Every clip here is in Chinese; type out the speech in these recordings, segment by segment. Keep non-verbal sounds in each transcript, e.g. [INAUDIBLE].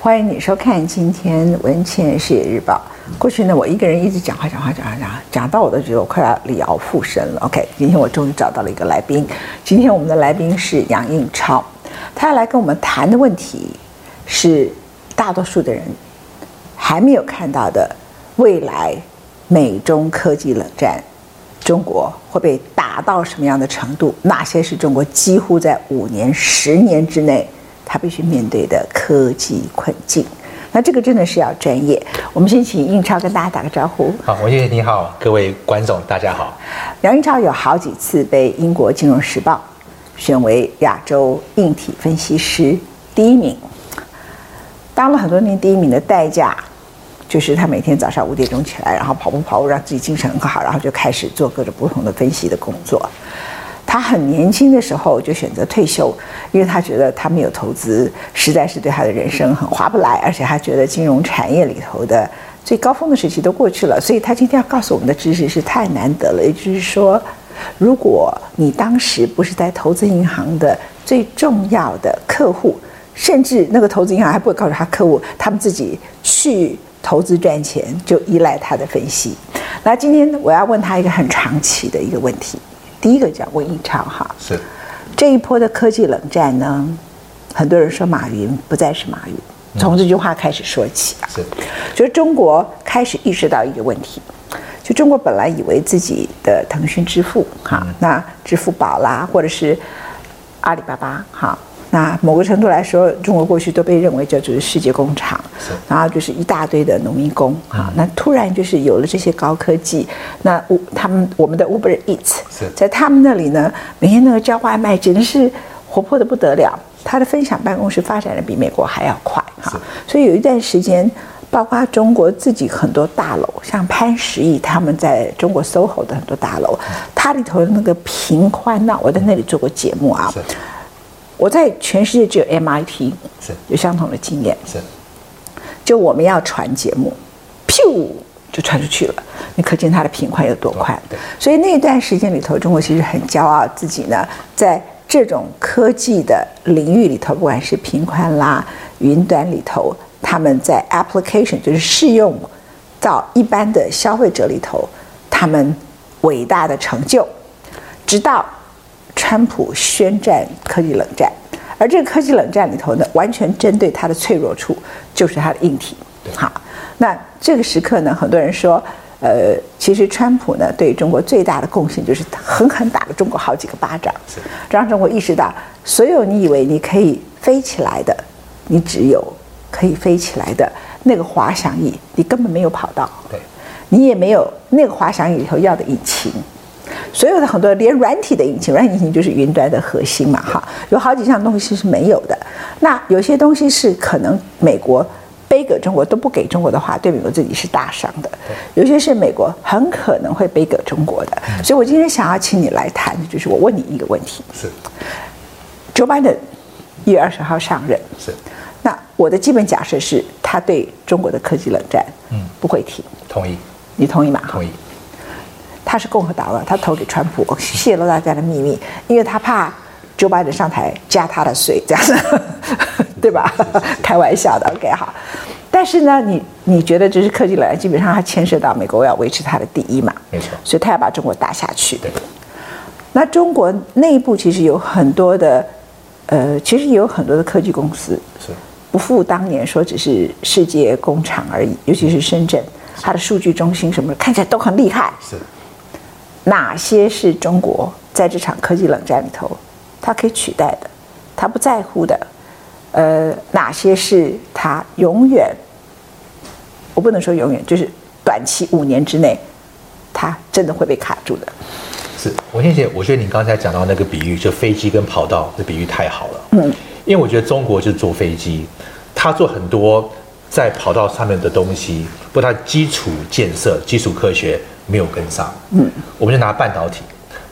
欢迎你收看今天《文茜世界日报》。过去呢，我一个人一直讲话，讲话，讲话，讲，讲到我都觉得我快要李敖附身了。OK，今天我终于找到了一个来宾。今天我们的来宾是杨应超，他要来跟我们谈的问题是大多数的人还没有看到的未来美中科技冷战，中国会被打到什么样的程度？哪些是中国几乎在五年、十年之内他必须面对的科技困境？那这个真的是要专业。我们先请印超跟大家打个招呼。好，文茜你好，各位观众大家好。杨印超有好几次被英国金融时报选为亚洲硬体分析师第一名，当了很多年第一名的代价，就是他每天早上五点钟起来，然后跑步跑步，让自己精神很好，然后就开始做各种不同的分析的工作。他很年轻的时候就选择退休，因为他觉得他没有投资，实在是对他的人生很划不来，而且他觉得金融产业里头的最高峰的时期都过去了，所以他今天要告诉我们的知识是太难得了。也就是说，如果你当时不是在投资银行的最重要的客户，甚至那个投资银行还不会告诉他客户，他们自己去投资赚钱就依赖他的分析。那今天我要问他一个很长期的一个问题。第一个叫温应超哈，是。这一波的科技冷战呢，很多人说马云不再是马云，从这句话开始说起啊，是，就是中国开始意识到一个问题，就中国本来以为自己的腾讯支付哈，那支付宝啦，或者是阿里巴巴哈。那某个程度来说，中国过去都被认为叫做世界工厂，然后就是一大堆的农民工啊。那突然就是有了这些高科技，那我他们我们的 Uber Eats 在他们那里呢，每天那个叫外卖简直是活泼的不得了。他的分享办公室发展的比美国还要快哈。所以有一段时间，包括中国自己很多大楼，像潘石屹他们在中国 SOHO 的很多大楼，它里头的那个平宽呐，我在那里做过节目啊。我在全世界只有 MIT 是。有相同的经验，是，就我们要传节目，咻就传出去了，你可见它的频宽有多宽。对，所以那段时间里头，中国其实很骄傲自己呢，在这种科技的领域里头，不管是频宽啦、云端里头，他们在 application 就是适用到一般的消费者里头，他们伟大的成就，直到。川普宣战科技冷战，而这个科技冷战里头呢，完全针对它的脆弱处，就是它的硬体。好，那这个时刻呢，很多人说，呃，其实川普呢对中国最大的贡献就是狠狠打了中国好几个巴掌，让中国意识到，所有你以为你可以飞起来的，你只有可以飞起来的那个滑翔翼，你根本没有跑道，对，你也没有那个滑翔翼里头要的引擎。所有的很多连软体的引擎，软体引擎就是云端的核心嘛，哈，有好几项东西是没有的。那有些东西是可能美国背给中国都不给中国的话，对美国自己是大伤的。有些是美国很可能会背给中国的。所以我今天想要请你来谈，就是我问你一个问题：是，Joe Biden 一月二十号上任，是，那我的基本假设是他对中国的科技冷战，嗯，不会停。同意，你同意吗？同意。他是共和党了，他投给川普，[LAUGHS] 泄露大家的秘密，因为他怕九百人上台加他的税，这样子，[LAUGHS] 对吧？开玩笑的，OK 好。但是呢，你你觉得这是科技冷战，基本上它牵涉到美国要维持它的第一嘛？没错。所以他要把中国打下去。对。那中国内部其实有很多的，呃，其实也有很多的科技公司是不复当年说只是世界工厂而已，尤其是深圳，它的数据中心什么看起来都很厉害。是。哪些是中国在这场科技冷战里头，它可以取代的，它不在乎的，呃，哪些是它永远，我不能说永远，就是短期五年之内，它真的会被卡住的。是，我谢谢，我觉得你刚才讲到那个比喻，就飞机跟跑道的比喻太好了。嗯，因为我觉得中国就是坐飞机，它做很多在跑道上面的东西，不，它基础建设、基础科学。没有跟上，嗯，我们就拿半导体，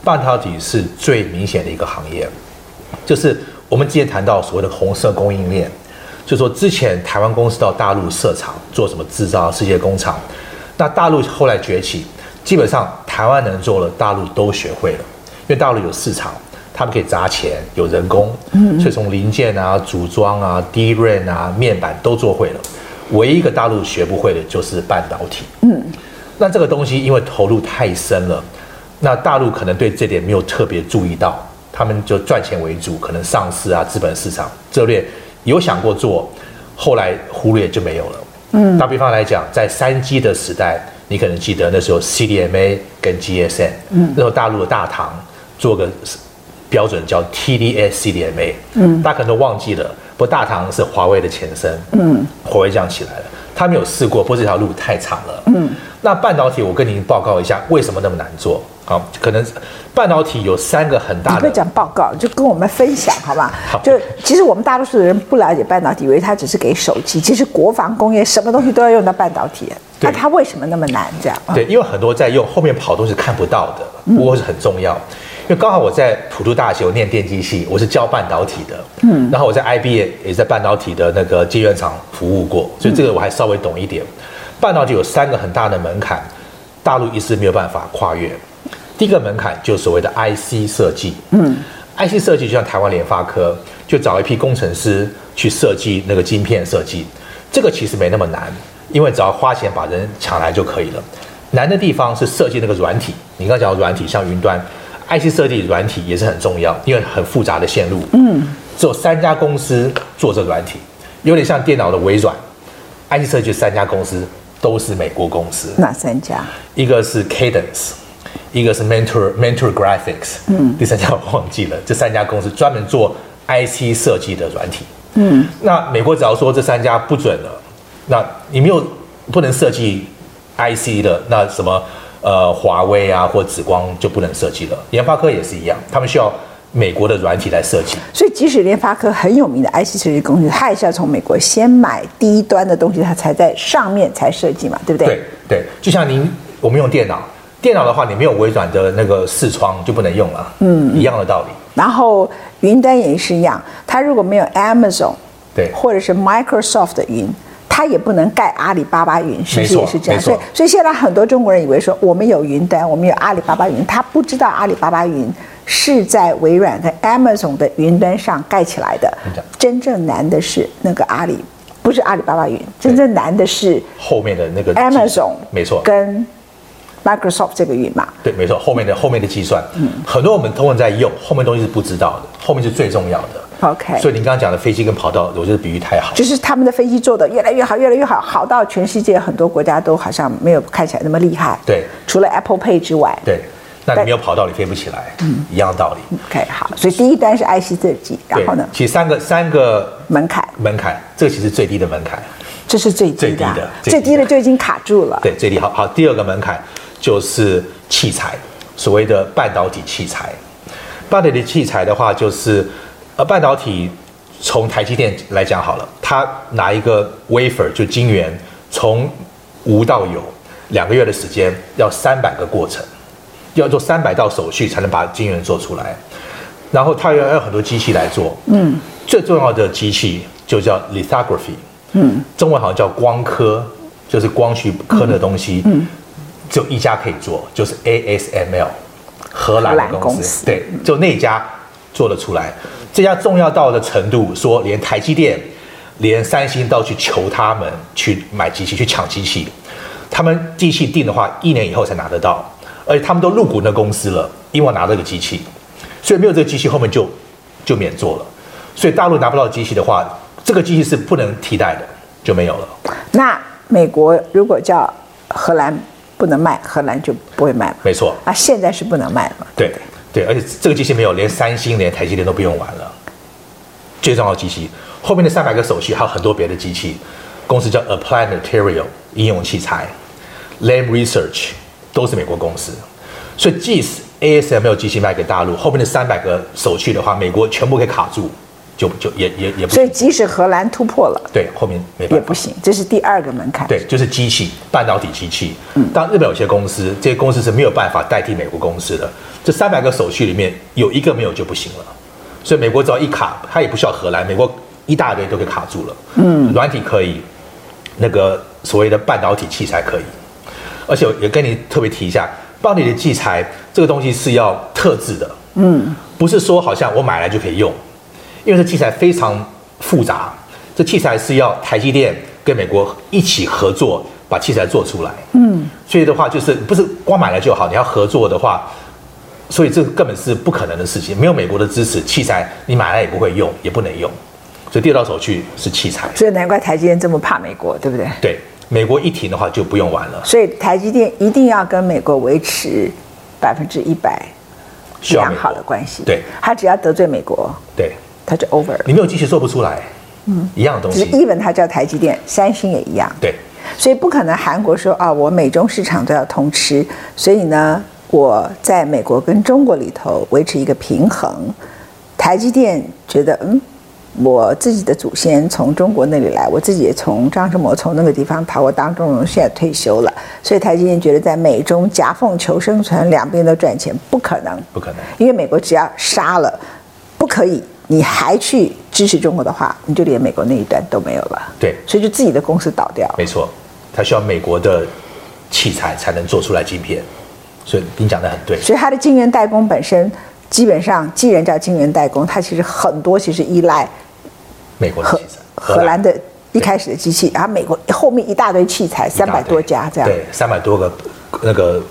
半导体是最明显的一个行业，就是我们之前谈到所谓的红色供应链，就是说之前台湾公司到大陆设厂做什么制造世界工厂，那大陆后来崛起，基本上台湾能做的大陆都学会了，因为大陆有市场，他们可以砸钱，有人工，所以从零件啊、组装啊、DRAM 啊、面板都做会了，唯一一个大陆学不会的就是半导体。嗯，那这个东西因为投入太深了。那大陆可能对这点没有特别注意到，他们就赚钱为主，可能上市啊，资本市场。策略有想过做，后来忽略就没有了。嗯，打比方来讲，在三 G 的时代，你可能记得那时候 CDMA 跟 GSM，嗯，那时候大陆的大唐做个标准叫 TD-S CDMA，嗯，大家可能都忘记了，不过大唐是华为的前身，嗯，华为这样起来了，他没有试过，不过这条路太长了，嗯，那半导体我跟您报告一下，为什么那么难做？好，可能半导体有三个很大的。你不讲报告，就跟我们分享，好吧？好。就其实我们大多数的人不了解半导体，以为它只是给手机。其实国防工业什么东西都要用到半导体。那它为什么那么难？这样？对，因为很多在用，后面跑都是看不到的，不过是很重要。嗯、因为刚好我在普渡大学我念电机系，我是教半导体的。嗯。然后我在 IBM 也在半导体的那个晶圆厂服务过，所以这个我还稍微懂一点。半导体有三个很大的门槛，大陆一直没有办法跨越。第一个门槛就是所谓的 IC 设计，嗯，IC 设计就像台湾联发科，就找一批工程师去设计那个晶片设计，这个其实没那么难，因为只要花钱把人抢来就可以了。难的地方是设计那个软体，你刚刚讲的软体像云端，IC 设计软体也是很重要，因为很复杂的线路，嗯，只有三家公司做这个软体，有点像电脑的微软，IC 设计三家公司都是美国公司，哪三家？一个是 Cadence。一个是 Mentor Mentor Graphics，嗯，第三家我忘记了。这三家公司专门做 IC 设计的软体，嗯，那美国只要说这三家不准了，那你没有不能设计 IC 的，那什么呃华为啊或紫光就不能设计了。联发科也是一样，他们需要美国的软体来设计。所以即使联发科很有名的 IC 设计公司，它也是要从美国先买低端的东西，它才在上面才设计嘛，对不对？对对，就像您我们用电脑。电脑的话，你没有微软的那个视窗就不能用了，嗯，一样的道理。然后云端也是一样，它如果没有 Amazon 对，或者是 Microsoft 的云，它也不能盖阿里巴巴云，是不是也是这样？所以，所以现在很多中国人以为说我们有云端，我们有阿里巴巴云，他不知道阿里巴巴云是在微软跟 Amazon 的云端上盖起来的。真正难的是那个阿里，不是阿里巴巴云，真正难的是后面的那个 Amazon，没错，跟。Microsoft 这个云嘛，对，没错，后面的后面的计算，嗯，很多我们通常在用，后面东西是不知道的，后面是最重要的。OK，所以您刚刚讲的飞机跟跑道，我觉得比喻太好，就是他们的飞机做的越来越好，越来越好，好到全世界很多国家都好像没有看起来那么厉害。对，除了 Apple Pay 之外。对，那你没有跑道，你飞不起来，嗯，一样道理。OK，好，所以第一单是 IC 设计，然后呢？其实三个三个门槛，门槛，这个其实最低的门槛，这是最低的，最低的，最低的就已经卡住了。对，最低，好好，第二个门槛。就是器材，所谓的半导体器材。半导体器材的话，就是呃，半导体从台积电来讲好了，它拿一个 wafer 就晶圆，从无到有两个月的时间，要三百个过程，要做三百道手续才能把晶圆做出来。然后它要要很多机器来做，嗯，最重要的机器就叫 lithography，嗯，中文好像叫光刻，就是光去刻的东西，嗯。嗯就一家可以做，就是 ASML，荷兰的公司，公司对，就那家做得出来。这家重要到的程度，说连台积电、连三星都去求他们去买机器，去抢机器。他们机器定的话，一年以后才拿得到，而且他们都入股那公司了，因为我拿这个机器，所以没有这个机器，后面就就免做了。所以大陆拿不到机器的话，这个机器是不能替代的，就没有了。那美国如果叫荷兰？不能卖，荷兰就不会卖了。没错，啊，现在是不能卖了。对对，对而且这个机器没有，连三星、连台积电都不用玩了。最重要的机器，后面的三百个手续还有很多别的机器。公司叫 Applied Material 应用器材，Lam Research 都是美国公司。所以即使 ASML 机器卖给大陆，后面的三百个手续的话，美国全部给卡住，就就也也也不行。所以即使荷兰突破了，对，后面没办法也不行，这是第二个门槛。对，就是机器半导体机器。嗯，当日本有些公司，这些公司是没有办法代替美国公司的。这三百个手续里面有一个没有就不行了。所以美国只要一卡，它也不需要荷兰，美国一大堆都给卡住了。嗯，软体可以，那个所谓的半导体器材可以。而且也跟你特别提一下，半导体的器材这个东西是要特制的。嗯，不是说好像我买来就可以用。因为这器材非常复杂，这器材是要台积电跟美国一起合作把器材做出来。嗯，所以的话就是不是光买来就好，你要合作的话，所以这根本是不可能的事情。没有美国的支持，器材你买来也不会用，也不能用。所以第二道手续是器材。所以难怪台积电这么怕美国，对不对？对，美国一停的话就不用玩了。所以台积电一定要跟美国维持百分之一百良好的关系。对，他只要得罪美国，对。它就 over 了，你没有机器做不出来，嗯，一样的东西。只是 even 它叫台积电，三星也一样。对，所以不可能韩国说啊，我美中市场都要通吃，所以呢，我在美国跟中国里头维持一个平衡。台积电觉得，嗯，我自己的祖先从中国那里来，我自己也从张志谋从那个地方逃过当中，现在退休了，所以台积电觉得在美中夹缝求生存，两边都赚钱，不可能，不可能，因为美国只要杀了，不可以。你还去支持中国的话，你就连美国那一端都没有了。对，所以就自己的公司倒掉。没错，它需要美国的器材才能做出来晶片，所以你讲的很对。所以它的晶圆代工本身，基本上既然叫晶圆代工，它其实很多其实依赖美国的器材，荷兰的一开始的机器，然后美国后面一大堆器材，三百多家这样。对，三百多个那个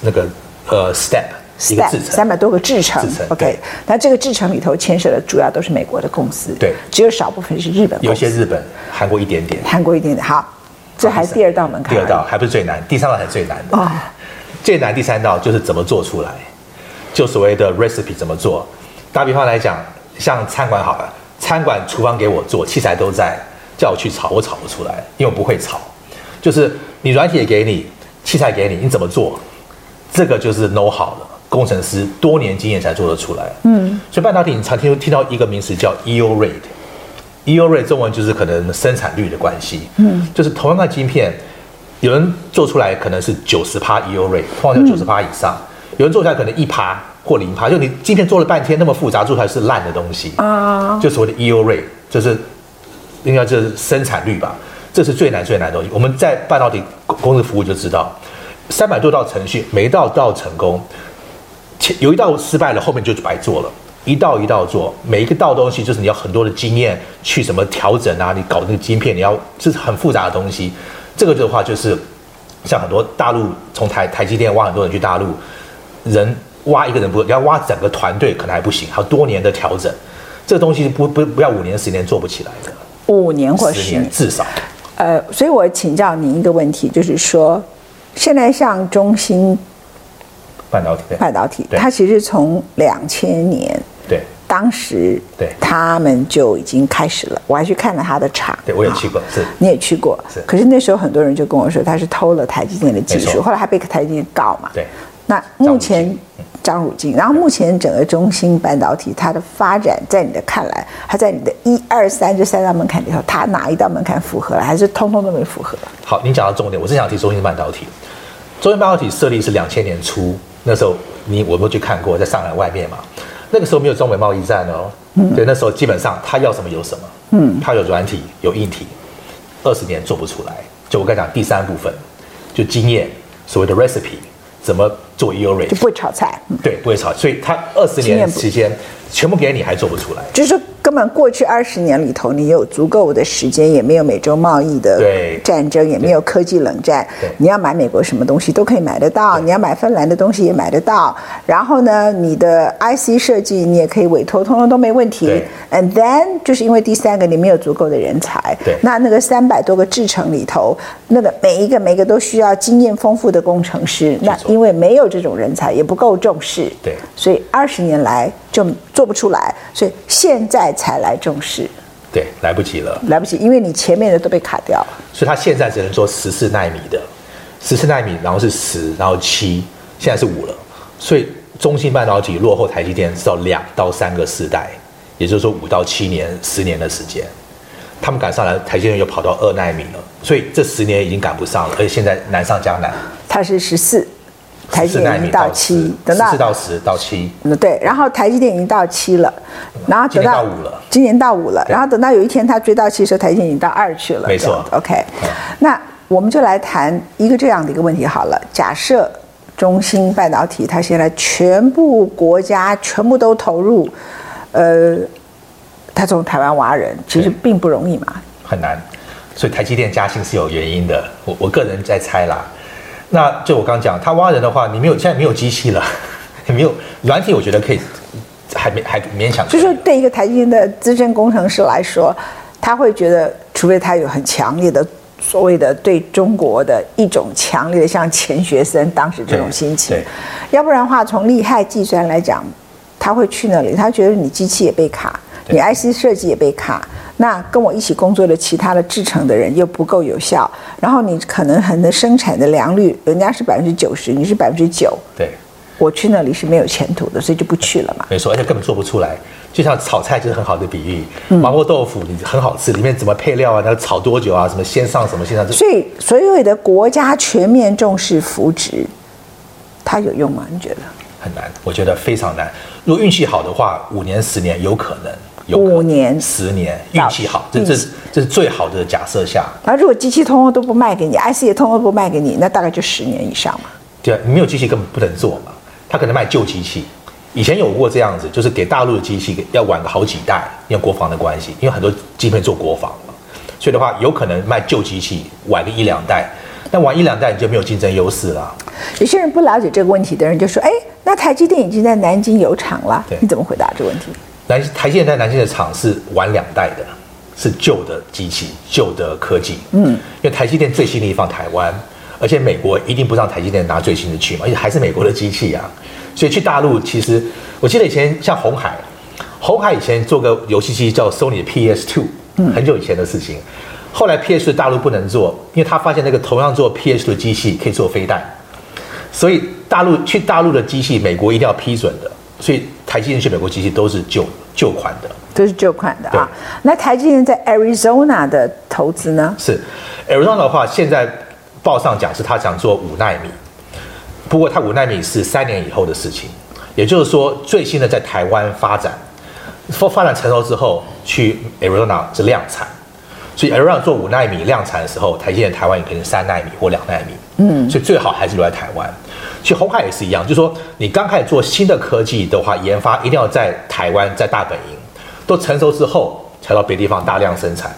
那个呃 step。Step, 三百多个制程，OK，那这个制程里头牵涉的主要都是美国的公司，对，只有少部分是日本有些日本、韩国一点点，韩国一点点。好，这还是第二道门槛，第二道还不是最难，第三道才是最难的。哦，最难第三道就是怎么做出来，就所谓的 recipe 怎么做。打比方来讲，像餐馆好了，餐馆厨房给我做，器材都在，叫我去炒，我炒不出来，因为我不会炒。就是你软体也给你，器材给你，你怎么做？这个就是 know how 了。工程师多年经验才做得出来。嗯，所以半导体你常听听到一个名词叫 yield rate，yield rate 中文就是可能生产率的关系。嗯，就是同样的晶片，有人做出来可能是九十趴 yield rate，通常叫九十趴以上；有人做出来可能一趴或零趴，就你晶片做了半天那么复杂，做出来是烂的东西啊。就所谓的 yield rate，就是应该就是生产率吧，这是最难最难的东西。我们在半导体公司服务就知道，三百多道程序，每一道都要成功。有一道失败了，后面就白做了。一道一道做，每一个道东西就是你要很多的经验去什么调整啊，你搞那个晶片，你要这是很复杂的东西。这个的话就是像很多大陆从台台积电挖很多人去大陆，人挖一个人不，你要挖整个团队可能还不行，还有多年的调整。这个东西不不不要五年十年做不起来的。五年或十年至少。呃，所以我请教您一个问题，就是说，现在像中芯。半导体，半导体，它其实从两千年，对，当时，对，他们就已经开始了。我还去看了他的厂，对，我也去过，是，你也去过，是。可是那时候很多人就跟我说，他是偷了台积电的技术，后来还被台积电告嘛。对。那目前张汝京，然后目前整个中芯半导体它的发展，在你的看来，它在你的一二三这三道门槛里头，它哪一道门槛符合了，还是通通都没符合？好，您讲到重点，我是想提中芯半导体。中芯半导体设立是两千年初。那时候你我都去看过，在上海外面嘛。那个时候没有中美贸易战哦，嗯、对，那时候基本上他要什么有什么，嗯，他有软体有硬体，二十年做不出来。就我刚才讲第三部分，就经验，所谓的 recipe，怎么做 yield rate，就不会炒菜，嗯、对，不会炒，所以他二十年时间全部给你还做不出来，就是说。根本过去二十年里头，你有足够的时间，也没有美洲贸易的战争，也没有科技冷战。你要买美国什么东西都可以买得到，你要买芬兰的东西也买得到。然后呢，你的 IC 设计你也可以委托，通通都没问题。And then 就是因为第三个，你没有足够的人才。对，那那个三百多个制程里头，那个每一个每一个都需要经验丰富的工程师。那因为没有这种人才，也不够重视。对，所以二十年来就做不出来。所以现在。才来重视，对，来不及了，来不及，因为你前面的都被卡掉了，所以他现在只能做十四纳米的，十四纳米，然后是十，然后七，现在是五了，所以中芯半导体落后台积电至少两到三个世代，也就是说五到七年、十年的时间。他们赶上来，台积电又跑到二纳米了，所以这十年已经赶不上了，而且现在难上加难。它是十四，台积电已经到七，等到四到十到七。嗯，对，然后台积电已经到七了，然后等到五了，今年到五了，然后等到有一天它追到七的时候，台积电已经到二去了。没错，OK，嗯。那我们就来谈一个这样的一个问题好了。假设中芯半导体它现在全部国家全部都投入，呃。它从台湾挖人，其实并不容易嘛，很难，所以台积电加薪是有原因的。我我个人在猜啦。那就我刚讲，他挖人的话，你没有现在没有机器了，也没有软体，我觉得可以，还没还勉强。就是，对一个台积电的资深工程师来说，他会觉得，除非他有很强烈的所谓的对中国的一种强烈的像钱学森当时这种心情，要不然的话，从利害计算来讲，他会去那里，他觉得你机器也被卡。你 IC 设计也被卡，那跟我一起工作的其他的制成的人又不够有效，然后你可能很多生产的良率，人家是百分之九十，你是百分之九，对，我去那里是没有前途的，所以就不去了嘛。没错，而且根本做不出来，就像炒菜就是很好的比喻，麻婆豆腐你很好吃，里面怎么配料啊，那炒多久啊，什么先上什么先上，所以所有的国家全面重视扶植，它有用吗？你觉得？很难，我觉得非常难。如果运气好的话，五年十年有可能。五年、十年，运气好，这这是这是最好的假设下。而如果机器通通都不卖给你，IC 也通通不卖给你，那大概就十年以上嘛。对啊，你没有机器根本不能做嘛。他可能卖旧机器，以前有过这样子，就是给大陆的机器要晚个好几代，因为国防的关系，因为很多晶片做国防嘛，所以的话有可能卖旧机器晚个一两代，那晚一两代你就没有竞争优势了。有些人不了解这个问题的人就说：“哎，那台积电已经在南京有厂了，你怎么回答这个问题？”南台积电在南京的厂是晚两代的，是旧的机器、旧的科技。嗯，因为台积电最新的一放台湾，而且美国一定不让台积电拿最新的去嘛，而且还是美国的机器啊。所以去大陆，其实我记得以前像红海，红海以前做个游戏机叫 Sony 的 PS Two，很久以前的事情。后来 PS 大陆不能做，因为他发现那个同样做 PS 的机器可以做飞弹，所以大陆去大陆的机器，美国一定要批准的。所以台积电去美国机器都是旧旧款的，都是旧款的啊。那台积电在 Arizona 的投资呢？是。Arizona 的话，现在报上讲是他想做五纳米，不过他五纳米是三年以后的事情，也就是说最新的在台湾发展，发发展成熟之后去 Arizona 是量产，所以 Arizona 做五纳米量产的时候，台积电台湾也可能三纳米或两纳米，嗯，所以最好还是留在台湾。其实红海也是一样，就是说你刚开始做新的科技的话，研发一定要在台湾，在大本营，都成熟之后才到别地方大量生产。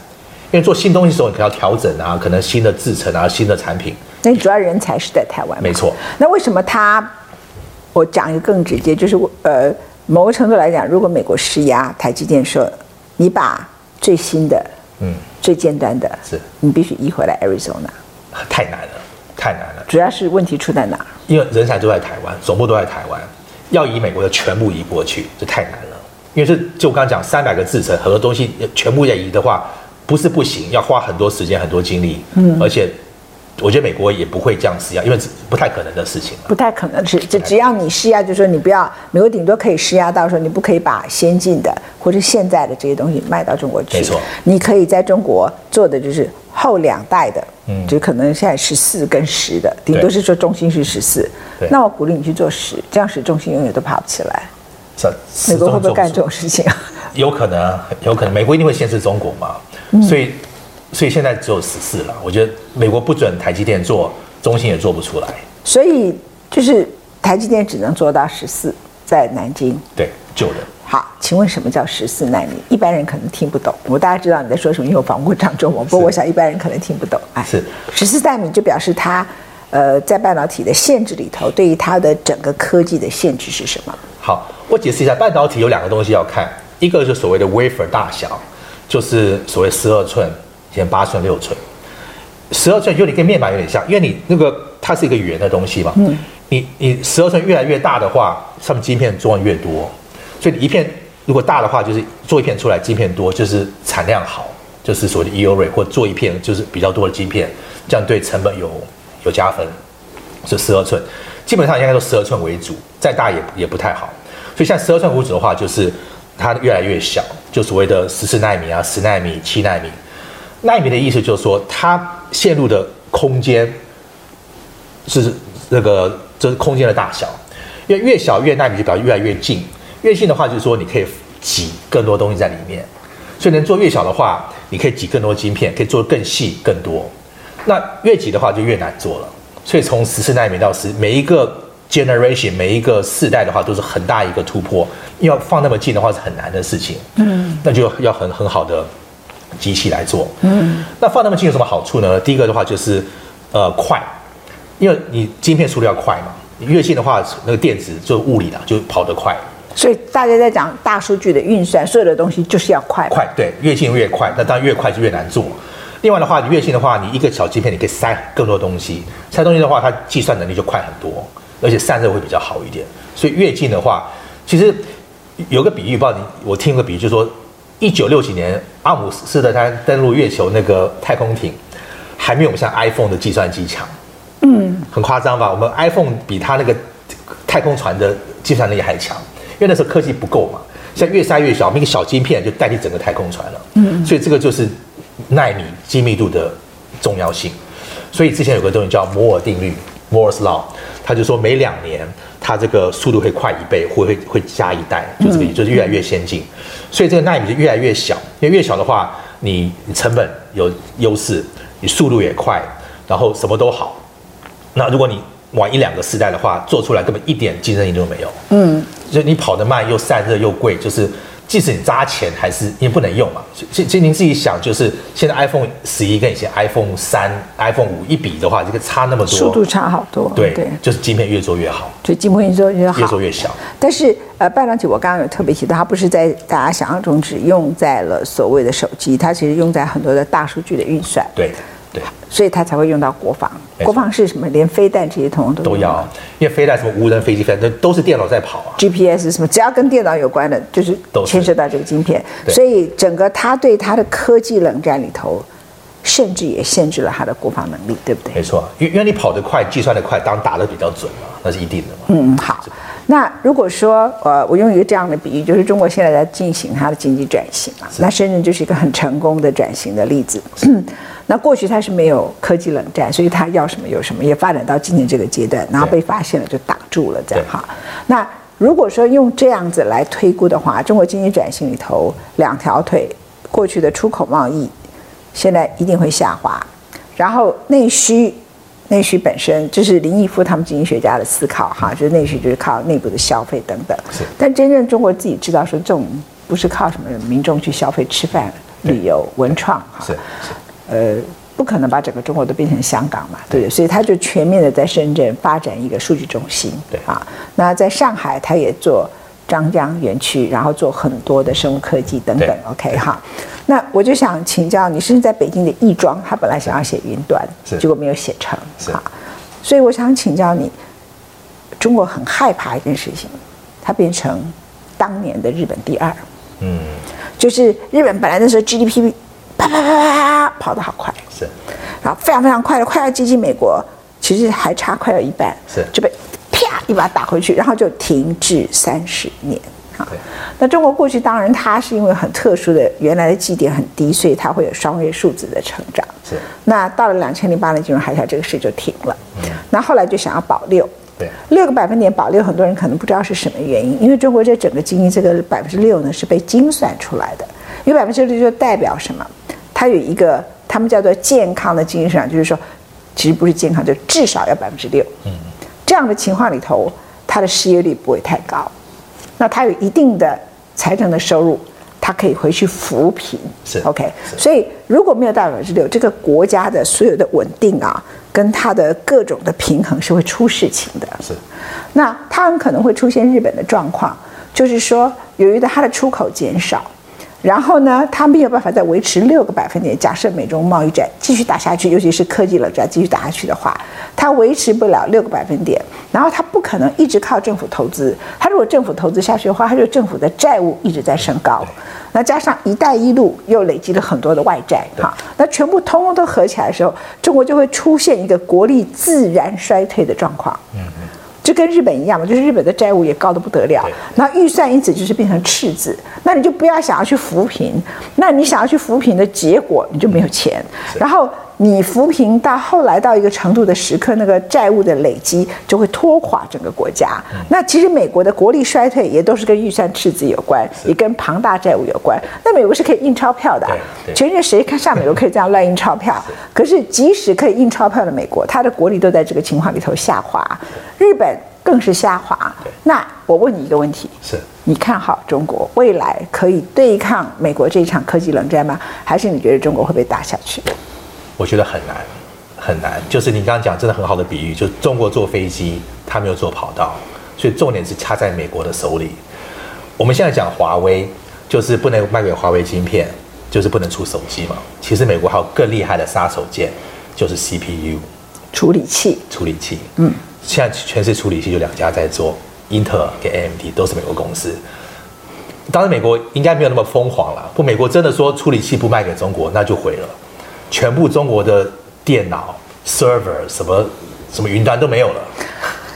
因为做新东西的时候，你可能要调整啊，可能新的制成啊，新的产品。那你主要人才是在台湾。没错。那为什么他？我讲一个更直接，就是呃，某个程度来讲，如果美国施压，台积电说你把最新的，嗯，最尖端的，是你必须移回来 Arizona，太难了。太难了，主要是问题出在哪？因为人才都在台湾，总部都在台湾，要移美国的全部移过去，这太难了。因为这就我刚刚讲，三百个制程，很多东西全部要移的话，不是不行，要花很多时间、很多精力。嗯，而且我觉得美国也不会这样施压，因为不太可能的事情。不太可能是，就只要你施压，就是说你不要，美国顶多可以施压到说你不可以把先进的或者现在的这些东西卖到中国去。没错，你可以在中国做的就是后两代的。嗯，就可能现在十四跟十的，顶多是说中心是十四，那我鼓励你去做十，这样使中心永远都爬不起来。是，美国会不会干这种事情啊？[LAUGHS] 有可能，有可能，美国一定会限制中国嘛，所以，所以现在只有十四了。我觉得美国不准台积电做，中心也做不出来。所以就是台积电只能做到十四，在南京。对，旧的。好，请问什么叫十四纳米？一般人可能听不懂。我大家知道你在说什么，因为我访过张忠谋。不过我想一般人可能听不懂。哎，是十四纳米就表示它，呃，在半导体的限制里头，对于它的整个科技的限制是什么？好，我解释一下，半导体有两个东西要看，一个就是所谓的 wafer 大小，就是所谓十二寸、减八寸、六寸。十二寸有点跟面板有点像，因为你那个它是一个圆的东西嘛。嗯。你你十二寸越来越大的话，上面晶片装越多。所以一片如果大的话，就是做一片出来晶片多，就是产量好，就是所谓的 yield rate，或做一片就是比较多的晶片，这样对成本有有加分。是十二寸，基本上应该说十二寸为主，再大也也不太好。所以像十二寸为主的话，就是它越来越小，就所谓的十四纳米啊、十纳米、七纳米。纳米的意思就是说，它线路的空间是那个这是空间的大小，因为越小越纳米就表示越来越近，越近的话就是说你可以挤更多东西在里面，所以能做越小的话，你可以挤更多晶片，可以做更细更多。那越挤的话就越难做了，所以从十四纳米到十每一个 generation 每一个世代的话都是很大一个突破，要放那么近的话是很难的事情，嗯，那就要很很好的机器来做，嗯，那放那么近有什么好处呢？第一个的话就是呃快，因为你晶片速度要快嘛，你越近的话那个电子就物理的就跑得快，所以大家在讲大数据的运算，所有的东西就是要快，快，对，越近越快，那当然越快就越难做。另外的话，你越近的话，你一个小芯片你可以塞更多东西，塞东西的话，它计算能力就快很多，而且散热会比较好一点。所以越近的话，其实有个比喻，不知道你我听个比喻，就是说，一九六几年阿姆斯特丹登陆月球那个太空艇，还没有像 iPhone 的计算机强，嗯，很夸张吧？我们 iPhone 比它那个太空船的计算能力还强，因为那时候科技不够嘛。现在越塞越小，我们一个小晶片就代替整个太空船了，嗯，所以这个就是。纳米精密度的重要性，所以之前有个东西叫摩尔定律 （Moore's Law），他就说每两年它这个速度会快一倍，会会会加一代，就这个就是越来越先进。所以这个纳米就越来越小，因为越小的话，你你成本有优势，你速度也快，然后什么都好。那如果你晚一两个世代的话，做出来根本一点竞争力都没有。嗯，就你跑得慢又散热又贵，就是。即使你砸钱，还是你不能用嘛。其实您自己想，就是现在 iPhone 十一跟以前 iPhone 三、iPhone 五一比的话，这个差那么多，速度差好多。对对，就是晶片越做越好，就晶片越做越好，越做越小。但是呃，半导体我刚刚有特别提到，它不是在大家想象中只用在了所谓的手机，它其实用在很多的大数据的运算。对。对，所以他才会用到国防。国防是什么？连飞弹这些统统都都要，因为飞弹什么无人飞机飞弹，都是电脑在跑啊。GPS 什么，只要跟电脑有关的，就是牵涉到这个晶片。所以整个他对他的科技冷战里头，甚至也限制了他的国防能力，对不对？没错，因因为你跑得快，计算得快，当然打得比较准嘛，那是一定的嘛。嗯，好。那如果说呃，我用一个这样的比喻，就是中国现在在进行它的经济转型嘛，那深圳就是一个很成功的转型的例子。[CLEARS THROAT] 那过去它是没有科技冷战，所以它要什么有什么，也发展到今天这个阶段，然后被发现了就挡住了这样哈。那如果说用这样子来推估的话，中国经济转型里头两条腿，过去的出口贸易现在一定会下滑，然后内需。内需本身就是林毅夫他们经济学家的思考哈，就是内需就是靠内部的消费等等。是。但真正中国自己知道说，这种不是靠什么民众去消费、吃饭、旅游、文创哈。是。呃，不可能把整个中国都变成香港嘛，对不对？所以他就全面的在深圳发展一个数据中心。对。啊，那在上海他也做张江园区，然后做很多的生物科技等等。OK 哈。那我就想请教你，甚至在北京的亦庄，他本来想要写云端，结果没有写成，啊，所以我想请教你，中国很害怕一件事情，它变成当年的日本第二，嗯，就是日本本来那时候 GDP 啪啪啪啪啪跑得好快，是，然后非常非常快的，快要接近美国，其实还差快要一半，是，就被啪一把打回去，然后就停滞三十年。对那中国过去当然它是因为很特殊的，原来的基点很低，所以它会有双位数字的成长。是。那到了两千零八年金融海啸，这个事就停了。嗯。那后来就想要保六。对。六个百分点保六，很多人可能不知道是什么原因，因为中国这整个经济这个百分之六呢是被精算出来的。因为百分之六就代表什么？它有一个他们叫做健康的经济市场，就是说，其实不是健康，就至少要百分之六。嗯。这样的情况里头，它的失业率不会太高。那它有一定的财政的收入，它可以回去扶贫，是 OK。所以如果没有到百分之六，这个国家的所有的稳定啊，跟它的各种的平衡是会出事情的。是，那它很可能会出现日本的状况，就是说，由于它的出口减少。然后呢，它没有办法再维持六个百分点。假设美中贸易战继续打下去，尤其是科技冷战继续打下去的话，它维持不了六个百分点。然后它不可能一直靠政府投资。它如果政府投资下去的话，它就政府的债务一直在升高。那加上“一带一路”又累积了很多的外债，哈，那全部通通都合起来的时候，中国就会出现一个国力自然衰退的状况。嗯嗯。就跟日本一样嘛，就是日本的债务也高得不得了，那预算因此就是变成赤字，那你就不要想要去扶贫，那你想要去扶贫的结果，你就没有钱，然后。你扶贫到后来到一个程度的时刻，那个债务的累积就会拖垮整个国家。嗯、那其实美国的国力衰退也都是跟预算赤字有关，也跟庞大债务有关。那美国是可以印钞票的，全世界谁看上美国可以这样乱印钞票？[LAUGHS] 可是即使可以印钞票的美国，它的国力都在这个情况里头下滑。日本更是下滑。那我问你一个问题：是你看好中国未来可以对抗美国这一场科技冷战吗？还是你觉得中国会被打下去？我觉得很难，很难。就是你刚刚讲真的很好的比喻，就是中国坐飞机，他没有坐跑道，所以重点是掐在美国的手里。我们现在讲华为，就是不能卖给华为晶片，就是不能出手机嘛。其实美国还有更厉害的杀手锏，就是 CPU 处理器。处理器，嗯，现在全世界处理器就两家在做，英特尔跟 AMD 都是美国公司。当然，美国应该没有那么疯狂了。不，美国真的说处理器不卖给中国，那就毁了。全部中国的电脑、server 什么什么云端都没有了，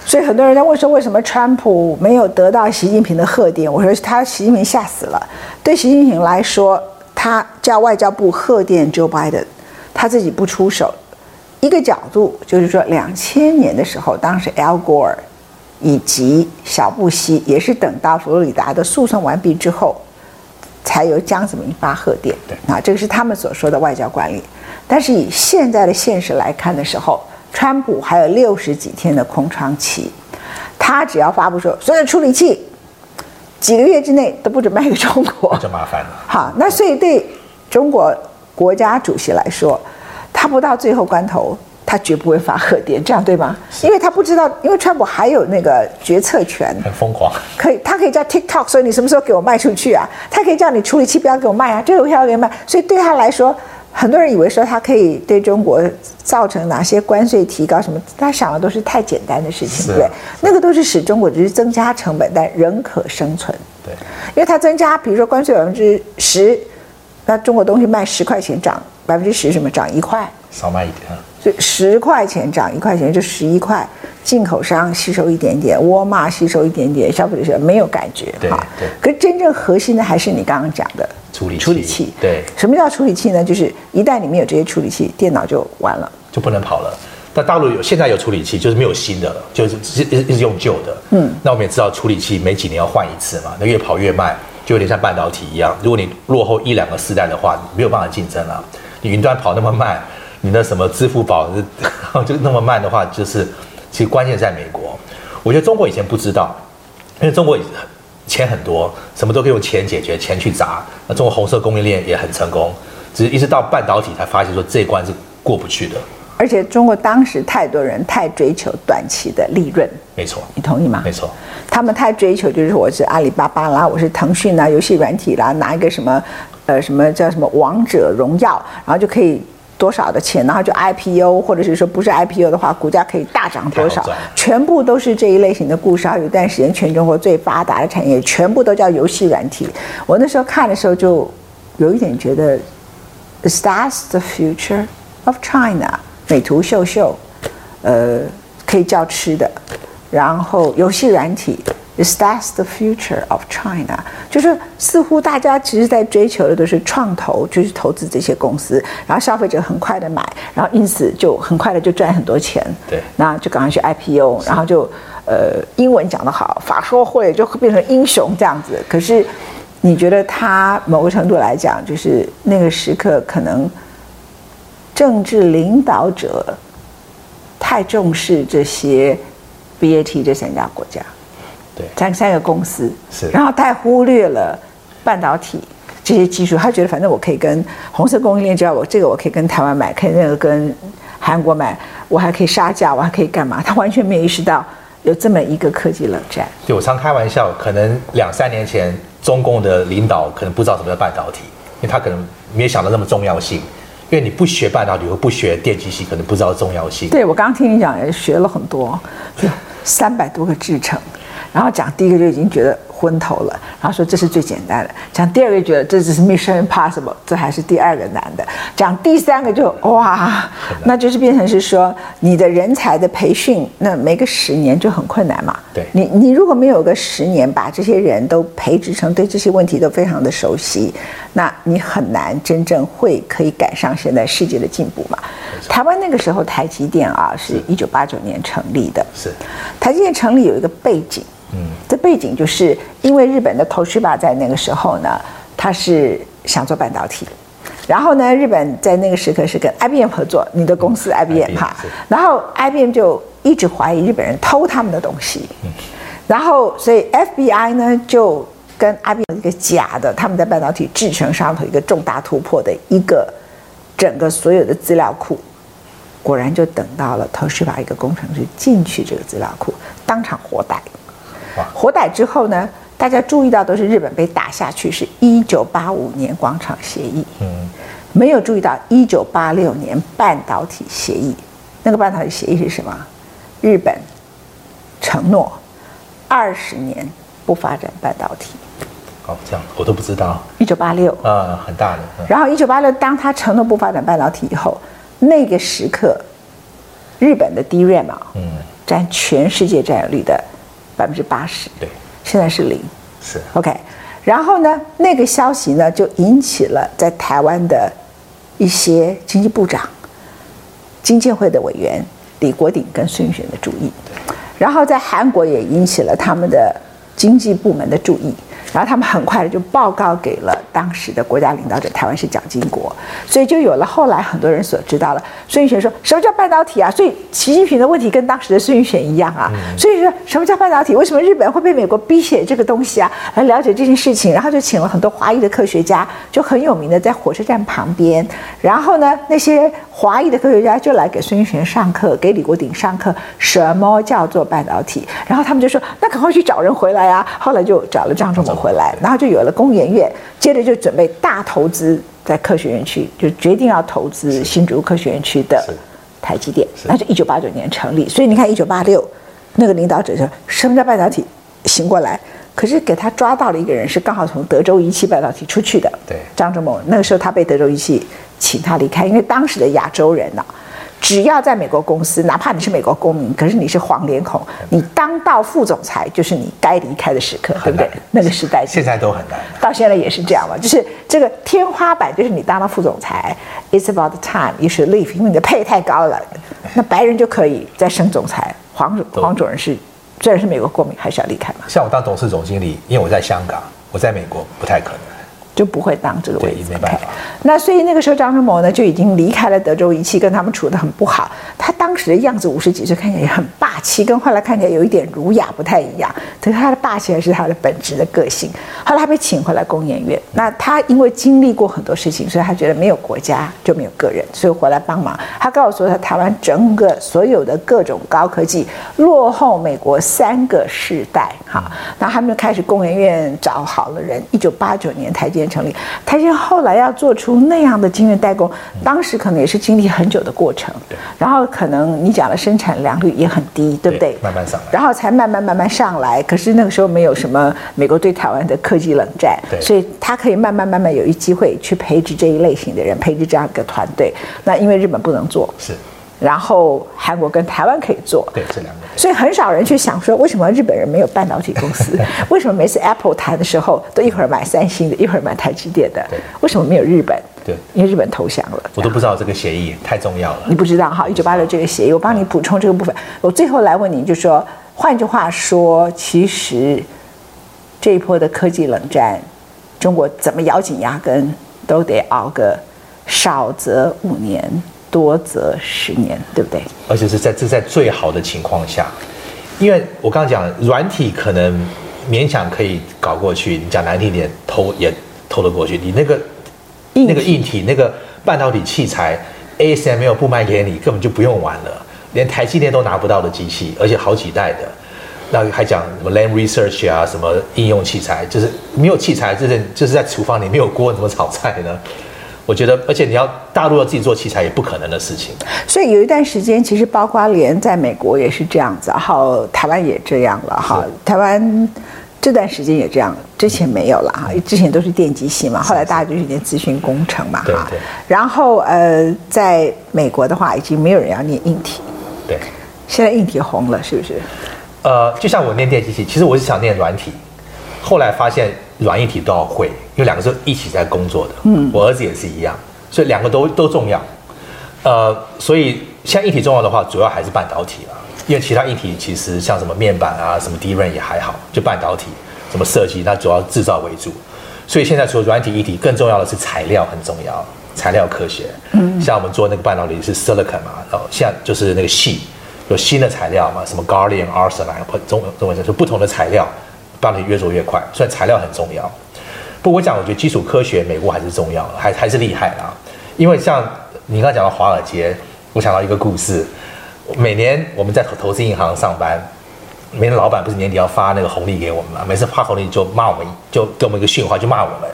所以很多人在问说，为什么川普没有得到习近平的贺电？我说他习近平吓死了。对习近平来说，他叫外交部贺电 Joe Biden，他自己不出手。一个角度就是说，两千年的时候，当时 Al Gore 以及小布希也是等到佛罗里达的诉讼完毕之后，才由江泽民发贺电。对，啊，这个是他们所说的外交管理。但是以现在的现实来看的时候，川普还有六十几天的空窗期，他只要发布说所有处理器几个月之内都不准卖给中国，就麻烦了。好，那所以对中国国家主席来说，他不到最后关头，他绝不会发贺电，这样对吗？因为他不知道，因为川普还有那个决策权，很疯狂，可以，他可以叫 TikTok 说你什么时候给我卖出去啊？他可以叫你处理器不要给我卖啊，这个票要给我卖，所以对他来说。很多人以为说他可以对中国造成哪些关税提高什么，他想的都是太简单的事情，对，那个都是使中国只是增加成本，但仍可生存。对，因为它增加，比如说关税百分之十，那中国东西卖十块钱涨百分之十，什么涨一块？少卖一点。所以十块钱涨一块钱就十一块，进口商吸收一点点，沃尔玛吸收一点点，消费者没有感觉。对，对。可是真正核心的还是你刚刚讲的。处理处理器，对，什么叫处理器呢？就是一旦里面有这些处理器，电脑就完了，就不能跑了。但大陆有现在有处理器，就是没有新的了，就是一直一直用旧的。嗯，那我们也知道处理器每几年要换一次嘛，那越跑越慢，就有点像半导体一样。如果你落后一两个世代的话，你没有办法竞争了。你云端跑那么慢，你的什么支付宝 [LAUGHS] 就那么慢的话，就是其实关键在美国。我觉得中国以前不知道，因为中国。钱很多，什么都可以用钱解决，钱去砸。那中国红色供应链也很成功，只是一直到半导体才发现说这一关是过不去的。而且中国当时太多人太追求短期的利润，没错，你同意吗？没错，他们太追求就是我是阿里巴巴啦，我是腾讯啦，游戏软体啦，拿一个什么呃什么叫什么王者荣耀，然后就可以。多少的钱，然后就 IPO，或者是说不是 IPO 的话，股价可以大涨多少？全部都是这一类型的故事。有一段时间，全中国最发达的产业全部都叫游戏软体。我那时候看的时候，就有一点觉得，Is that the future of China？美图秀秀，呃，可以叫吃的，然后游戏软体。Is that the future of China？就是似乎大家其实在追求的都是创投，就是投资这些公司，然后消费者很快的买，然后因此就很快的就赚很多钱。对，那就赶快去 IPO，然后就呃，英文讲得好，法说会就会变成英雄这样子。可是你觉得他某个程度来讲，就是那个时刻可能政治领导者太重视这些 BAT 这三家国家。对三三个公司是，然后太忽略了半导体这些技术，他觉得反正我可以跟红色供应链，只要我这个我可以跟台湾买，可以那个跟韩国买，我还可以杀价，我还可以干嘛？他完全没有意识到有这么一个科技冷战。对，我常开玩笑，可能两三年前中共的领导可能不知道什么叫半导体，因为他可能没有想到那么重要性。因为你不学半导体或不学电机系，可能不知道重要性。对，我刚刚听你讲，也学了很多，就 [LAUGHS] 三百多个制成。然后讲第一个就已经觉得昏头了，然后说这是最简单的。讲第二个觉得这只是 Mission Impossible，这还是第二个难的。讲第三个就哇，那就是变成是说你的人才的培训，那没个十年就很困难嘛。对，你你如果没有个十年把这些人都培植成对这些问题都非常的熟悉，那你很难真正会可以赶上现在世界的进步嘛。台湾那个时候台积电啊是一九八九年成立的，是台积电成立有一个背景。嗯，这背景就是因为日本的 Toshiba 在那个时候呢，他是想做半导体，然后呢，日本在那个时刻是跟 IBM 合作，你的公司 IBM 哈，然后 IBM 就一直怀疑日本人偷他们的东西，然后所以 FBI 呢就跟 IBM 一个假的他们在半导体制程上头一个重大突破的一个整个所有的资料库，果然就等到了 Toshiba 一个工程师进去这个资料库，当场活逮。活逮之后呢，大家注意到都是日本被打下去，是一九八五年广场协议，嗯，没有注意到一九八六年半导体协议。那个半导体协议是什么？日本承诺二十年不发展半导体。哦，这样我都不知道。一九八六啊，很大的。嗯、然后一九八六，当他承诺不发展半导体以后，那个时刻，日本的 DRAM 啊，嗯，占全世界占有率的。百分之八十，对，现在是零，是 OK。然后呢，那个消息呢，就引起了在台湾的一些经济部长、经建会的委员李国鼎跟孙运璇的注意，然后在韩国也引起了他们的经济部门的注意。然后他们很快就报告给了当时的国家领导者，台湾是蒋经国，所以就有了后来很多人所知道了。孙运璇说：“什么叫半导体啊？”所以习近平的问题跟当时的孙运璇一样啊。所以说什么叫半导体？为什么日本会被美国逼写这个东西啊？来了解这件事情，然后就请了很多华裔的科学家，就很有名的在火车站旁边。然后呢，那些华裔的科学家就来给孙运璇上课，给李国鼎上课，什么叫做半导体？然后他们就说：“那赶快去找人回来啊！”后来就找了张仲谋。回来，然后就有了工研院，接着就准备大投资在科学园区，就决定要投资新竹科学园区的台积电，那就一九八九年成立。所以你看，一九八六那个领导者说什么叫半导体醒过来，可是给他抓到了一个人，是刚好从德州仪器半导体出去的，对，张忠谋。那个时候他被德州仪器请他离开，因为当时的亚洲人呢、啊。只要在美国公司，哪怕你是美国公民，可是你是黄脸孔，你当到副总裁就是你该离开的时刻，对不对？那个时代现在都很难，到现在也是这样嘛，就是这个天花板就是你当了副总裁，It's about the time you should leave，因为你的配太高了，那白人就可以再升总裁，黄黄种人是虽然是美国公民，还是要离开嘛。像我当董事总经理，因为我在香港，我在美国不太可能。就不会当这个位置，没办法。那所以那个时候张忠谋呢就已经离开了德州仪器，跟他们处得很不好。他当时的样子五十几岁，看起来也很霸气，跟后来看起来有一点儒雅不太一样。可是他的霸气还是他的本质的个性。后来他被请回来工研院，那他因为经历过很多事情，所以他觉得没有国家就没有个人，所以回来帮忙。他告诉我，他台湾整个所有的各种高科技落后美国三个世代。哈，那他们就开始工研院找好了人，一九八九年台积。成立，台积后来要做出那样的晶圆代工，当时可能也是经历很久的过程。然后可能你讲的生产良率也很低，对不对？慢慢上来，然后才慢慢慢慢上来。可是那个时候没有什么美国对台湾的科技冷战，所以他可以慢慢慢慢有一机会去培植这一类型的人，培植这样一个团队。那因为日本不能做，是。然后韩国跟台湾可以做，对，这两个，所以很少人去想说，为什么日本人没有半导体公司？[LAUGHS] 为什么每次 Apple 谈的时候都一会儿买三星的，一会儿买台积电的？为什么没有日本？对，因为日本投降了。我都不知道这个协议太重要了。你不知道哈？一九八六这个协议，我帮你补充这个部分。我最后来问你，就说，换句话说，其实这一波的科技冷战，中国怎么咬紧牙根都得熬个少则五年。多则十年，对不对？而且是在这在最好的情况下，因为我刚刚讲软体可能勉强可以搞过去，你讲难听点，偷也偷得过去。你那个那个硬体那个半导体器材，ASML 不卖给你，根本就不用玩了，连台积电都拿不到的机器，而且好几代的，那还讲什么 Lam Research 啊，什么应用器材，就是没有器材，就是就是在厨房里没有锅，怎么炒菜呢？我觉得，而且你要大陆要自己做器材也不可能的事情。所以有一段时间，其实包括连在美国也是这样子，好，台湾也这样了哈。台湾这段时间也这样，之前没有了哈，之前都是电机系嘛，后来大家就是念资讯工程嘛哈。然后呃，在美国的话，已经没有人要念硬体。对。现在硬体红了，是不是？呃，就像我念电机系，其实我是想念软体，后来发现软硬体都要会，因为两个是一起在工作的。嗯。我儿子也是一样，所以两个都都重要。呃，所以现在硬体重要的话，主要还是半导体了。因为其他硬体其实像什么面板啊、什么 DRAM 也还好，就半导体什么设计，那主要制造为主。所以现在除了软体、硬体，更重要的是材料很重要，材料科学。嗯，像我们做那个半导体是 silicon 嘛，然后像就是那个细，有新的材料嘛，什么 gallium arsenide 中中文就是不同的材料，半导体越做越快，所以材料很重要。不过我讲，我觉得基础科学美国还是重要，还还是厉害啦。因为像你刚才讲到华尔街，我想到一个故事。每年我们在投投资银行上班，每年老板不是年底要发那个红利给我们嘛？每次发红利就骂我们，就给我们一个训话，就骂我们。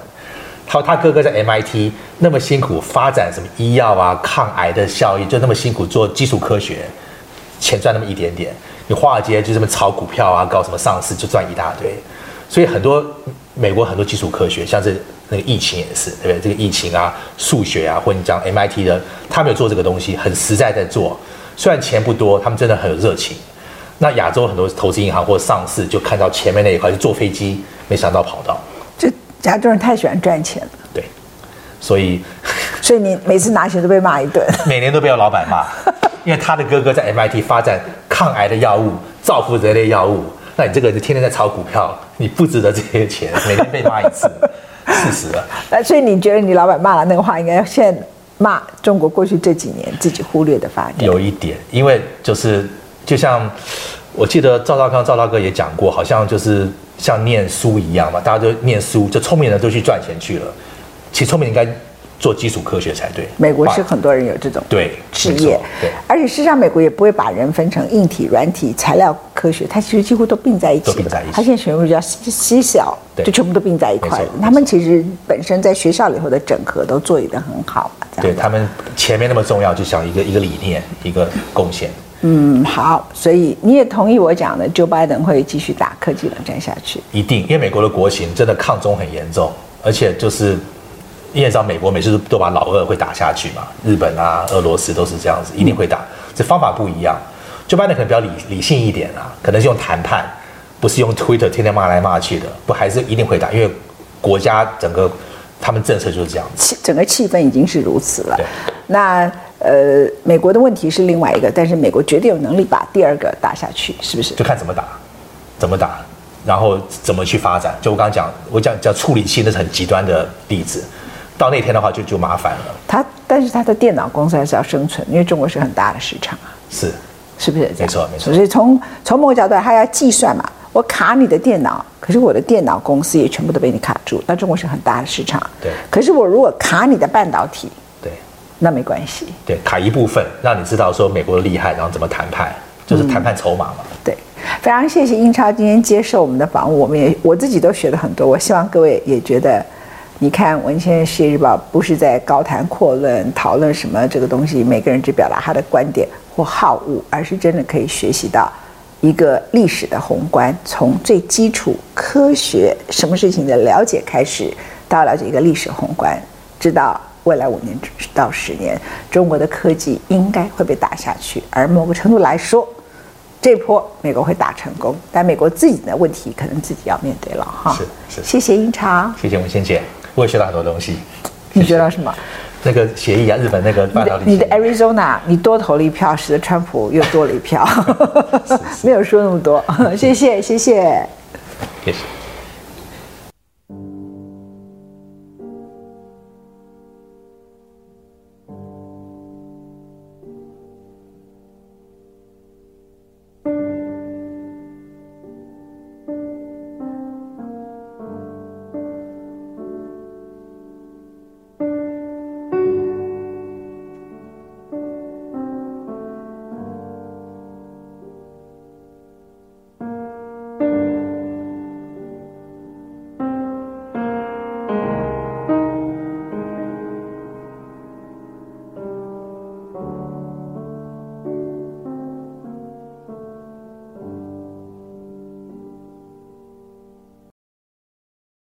他说他哥哥在 MIT 那么辛苦发展什么医药啊、抗癌的效益，就那么辛苦做基础科学，钱赚那么一点点。你华尔街就这么炒股票啊，搞什么上市就赚一大堆。所以很多美国很多基础科学，像是那个疫情也是，对不对？这个疫情啊、数学啊，或者你讲 MIT 的，他们有做这个东西，很实在在做。虽然钱不多，他们真的很有热情。那亚洲很多投资银行或上市，就看到前面那一块就坐飞机，没想到跑道。这亚洲人太喜欢赚钱了。对，所以，[LAUGHS] 所以你每次拿钱都被骂一顿。[LAUGHS] 每年都被我老板骂，因为他的哥哥在 MIT 发展抗癌的药物，造福人类药物。那你这个就天天在炒股票，你不值得这些钱，每天被骂一次，事实了。[LAUGHS] 那所以你觉得你老板骂了那个话，应该现在？骂中国过去这几年自己忽略的发展，有一点，因为就是就像我记得赵少康赵大哥也讲过，好像就是像念书一样嘛，大家都念书，就聪明人都去赚钱去了，其实聪明人应该。做基础科学才对。美国是很多人有这种对职业，对，而且事实上美国也不会把人分成硬体、软体、材料科学，它其实几乎都并在一起。都并在一起。它现在全部叫西小，就全部都并在一块。他们其实本身在学校里头的整合都做得很好。对他们前面那么重要，就像一个一个理念，一个贡献。嗯，好，所以你也同意我讲的，Joe Biden 会继续打科技冷战下去。一定，因为美国的国情真的抗中很严重，而且就是。你也知道，美国每次都把老二会打下去嘛，日本啊、俄罗斯都是这样子，一定会打。这方法不一样，就办的可能比较理理性一点啊，可能是用谈判，不是用 Twitter 天天骂来骂去的，不还是一定会打，因为国家整个他们政策就是这样子，气整个气氛已经是如此了。对，那呃，美国的问题是另外一个，但是美国绝对有能力把第二个打下去，是不是？就看怎么打，怎么打，然后怎么去发展。就我刚刚讲，我讲叫处理器，那是很极端的例子。到那天的话就就麻烦了。他但是他的电脑公司还是要生存，因为中国是很大的市场啊。是，是不是这样？没错没错。所以从从某个角度，他要计算嘛，我卡你的电脑，可是我的电脑公司也全部都被你卡住。那中国是很大的市场。对。可是我如果卡你的半导体，对，那没关系。对，卡一部分，让你知道说美国的厉害，然后怎么谈判，就是谈判筹码嘛。嗯。对，非常谢谢英超今天接受我们的访问，我们也我自己都学了很多，我希望各位也觉得。你看《文茜世界日报》不是在高谈阔论讨论什么这个东西，每个人只表达他的观点或好恶，而是真的可以学习到一个历史的宏观，从最基础科学什么事情的了解开始，到了解一个历史宏观，知道未来五年到十年中国的科技应该会被打下去，而某个程度来说，这波美国会打成功，但美国自己的问题可能自己要面对了哈。是是，谢谢英超，谢谢文茜姐。我也学到很多东西，你学到什么？那个协议啊，日本那个半导体。你的 Arizona，你多投了一票，使得川普又多了一票，[LAUGHS] [LAUGHS] 没有说那么多。[LAUGHS] 谢谢，谢谢，谢谢。